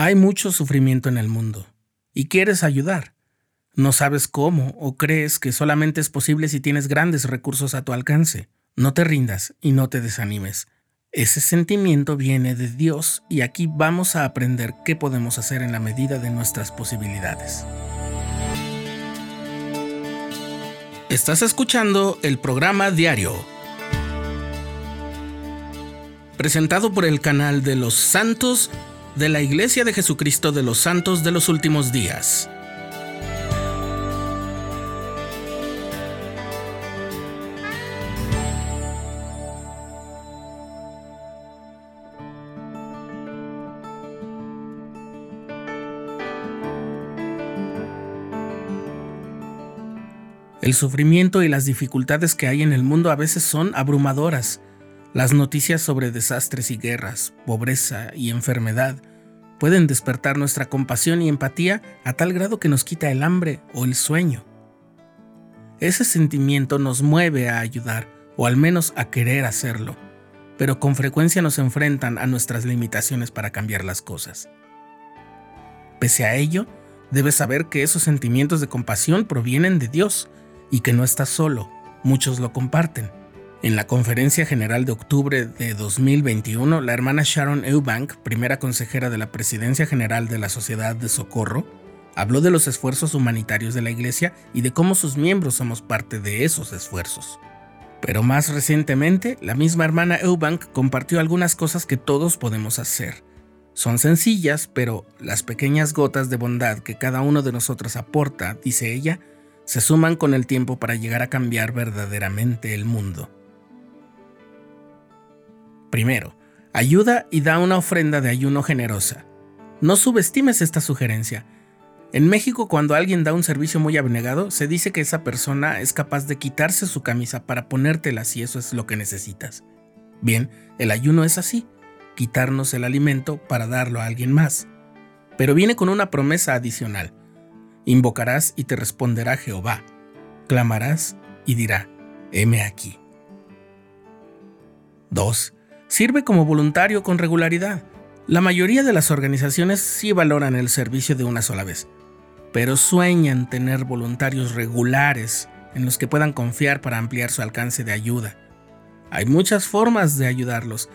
Hay mucho sufrimiento en el mundo y quieres ayudar. No sabes cómo o crees que solamente es posible si tienes grandes recursos a tu alcance. No te rindas y no te desanimes. Ese sentimiento viene de Dios y aquí vamos a aprender qué podemos hacer en la medida de nuestras posibilidades. Estás escuchando el programa diario, presentado por el canal de los santos de la Iglesia de Jesucristo de los Santos de los Últimos Días. El sufrimiento y las dificultades que hay en el mundo a veces son abrumadoras. Las noticias sobre desastres y guerras, pobreza y enfermedad pueden despertar nuestra compasión y empatía a tal grado que nos quita el hambre o el sueño. Ese sentimiento nos mueve a ayudar, o al menos a querer hacerlo, pero con frecuencia nos enfrentan a nuestras limitaciones para cambiar las cosas. Pese a ello, debes saber que esos sentimientos de compasión provienen de Dios y que no estás solo, muchos lo comparten. En la conferencia general de octubre de 2021, la hermana Sharon Eubank, primera consejera de la Presidencia General de la Sociedad de Socorro, habló de los esfuerzos humanitarios de la Iglesia y de cómo sus miembros somos parte de esos esfuerzos. Pero más recientemente, la misma hermana Eubank compartió algunas cosas que todos podemos hacer. Son sencillas, pero las pequeñas gotas de bondad que cada uno de nosotros aporta, dice ella, se suman con el tiempo para llegar a cambiar verdaderamente el mundo. Primero, ayuda y da una ofrenda de ayuno generosa. No subestimes esta sugerencia. En México, cuando alguien da un servicio muy abnegado, se dice que esa persona es capaz de quitarse su camisa para ponértela si eso es lo que necesitas. Bien, el ayuno es así, quitarnos el alimento para darlo a alguien más. Pero viene con una promesa adicional. Invocarás y te responderá Jehová. Clamarás y dirá, heme aquí. 2. Sirve como voluntario con regularidad. La mayoría de las organizaciones sí valoran el servicio de una sola vez, pero sueñan tener voluntarios regulares en los que puedan confiar para ampliar su alcance de ayuda. Hay muchas formas de ayudarlos,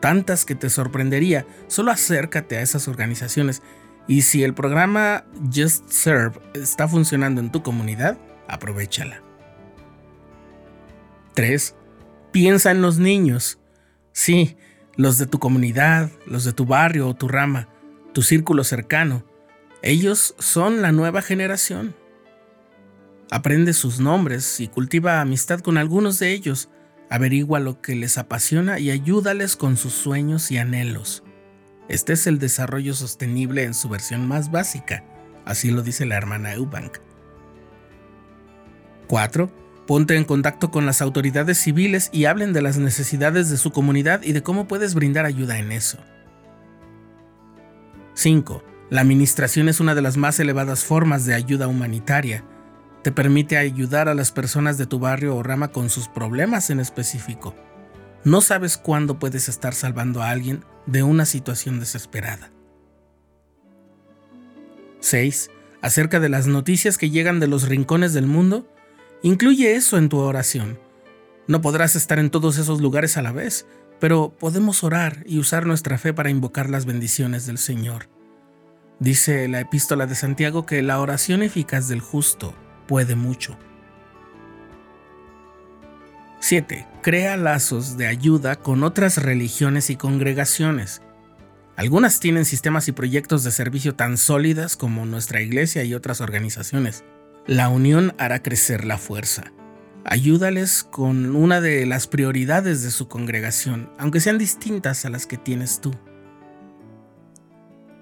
tantas que te sorprendería. Solo acércate a esas organizaciones y si el programa Just Serve está funcionando en tu comunidad, aprovechala. 3. Piensa en los niños. Sí, los de tu comunidad, los de tu barrio o tu rama, tu círculo cercano. Ellos son la nueva generación. Aprende sus nombres y cultiva amistad con algunos de ellos. Averigua lo que les apasiona y ayúdales con sus sueños y anhelos. Este es el desarrollo sostenible en su versión más básica, así lo dice la hermana Eubank. 4 Ponte en contacto con las autoridades civiles y hablen de las necesidades de su comunidad y de cómo puedes brindar ayuda en eso. 5. La administración es una de las más elevadas formas de ayuda humanitaria. Te permite ayudar a las personas de tu barrio o rama con sus problemas en específico. No sabes cuándo puedes estar salvando a alguien de una situación desesperada. 6. Acerca de las noticias que llegan de los rincones del mundo, Incluye eso en tu oración. No podrás estar en todos esos lugares a la vez, pero podemos orar y usar nuestra fe para invocar las bendiciones del Señor. Dice la epístola de Santiago que la oración eficaz del justo puede mucho. 7. Crea lazos de ayuda con otras religiones y congregaciones. Algunas tienen sistemas y proyectos de servicio tan sólidas como nuestra iglesia y otras organizaciones. La unión hará crecer la fuerza. Ayúdales con una de las prioridades de su congregación, aunque sean distintas a las que tienes tú.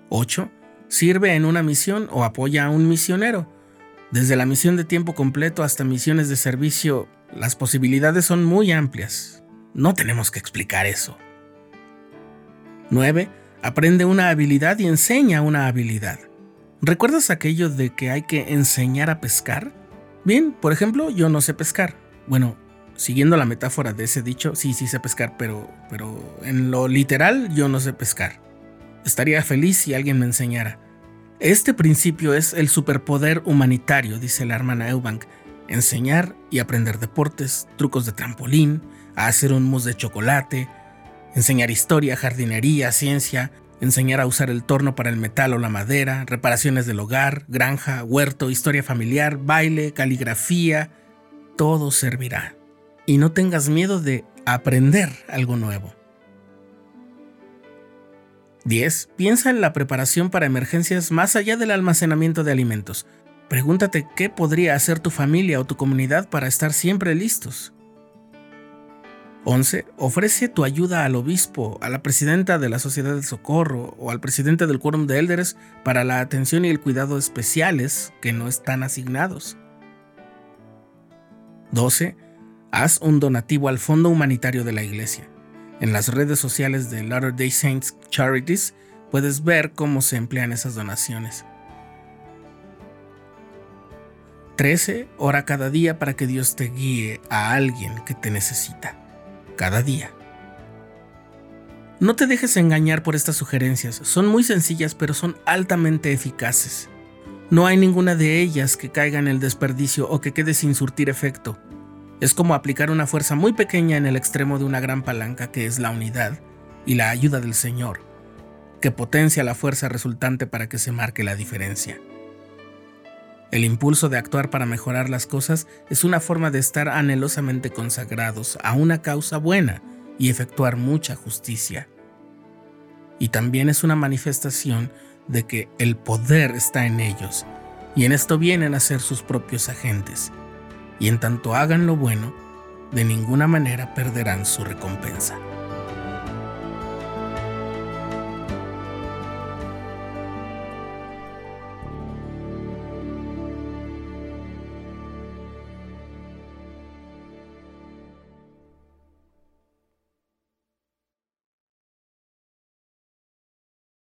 8. Sirve en una misión o apoya a un misionero. Desde la misión de tiempo completo hasta misiones de servicio, las posibilidades son muy amplias. No tenemos que explicar eso. 9. Aprende una habilidad y enseña una habilidad. ¿Recuerdas aquello de que hay que enseñar a pescar? Bien, por ejemplo, yo no sé pescar. Bueno, siguiendo la metáfora de ese dicho, sí, sí sé pescar, pero, pero en lo literal yo no sé pescar. Estaría feliz si alguien me enseñara. Este principio es el superpoder humanitario, dice la hermana Eubank. Enseñar y aprender deportes, trucos de trampolín, a hacer un mousse de chocolate, enseñar historia, jardinería, ciencia, enseñar a usar el torno para el metal o la madera, reparaciones del hogar, granja, huerto, historia familiar, baile, caligrafía, todo servirá. Y no tengas miedo de aprender algo nuevo. 10. Piensa en la preparación para emergencias más allá del almacenamiento de alimentos. Pregúntate qué podría hacer tu familia o tu comunidad para estar siempre listos. 11. Ofrece tu ayuda al obispo, a la presidenta de la Sociedad de Socorro o al presidente del Quórum de Élderes para la atención y el cuidado especiales que no están asignados. 12. Haz un donativo al Fondo Humanitario de la Iglesia. En las redes sociales de Latter Day Saints Charities puedes ver cómo se emplean esas donaciones. 13. Ora cada día para que Dios te guíe a alguien que te necesita cada día. No te dejes engañar por estas sugerencias, son muy sencillas pero son altamente eficaces. No hay ninguna de ellas que caiga en el desperdicio o que quede sin surtir efecto. Es como aplicar una fuerza muy pequeña en el extremo de una gran palanca que es la unidad y la ayuda del Señor, que potencia la fuerza resultante para que se marque la diferencia. El impulso de actuar para mejorar las cosas es una forma de estar anhelosamente consagrados a una causa buena y efectuar mucha justicia. Y también es una manifestación de que el poder está en ellos, y en esto vienen a ser sus propios agentes, y en tanto hagan lo bueno, de ninguna manera perderán su recompensa.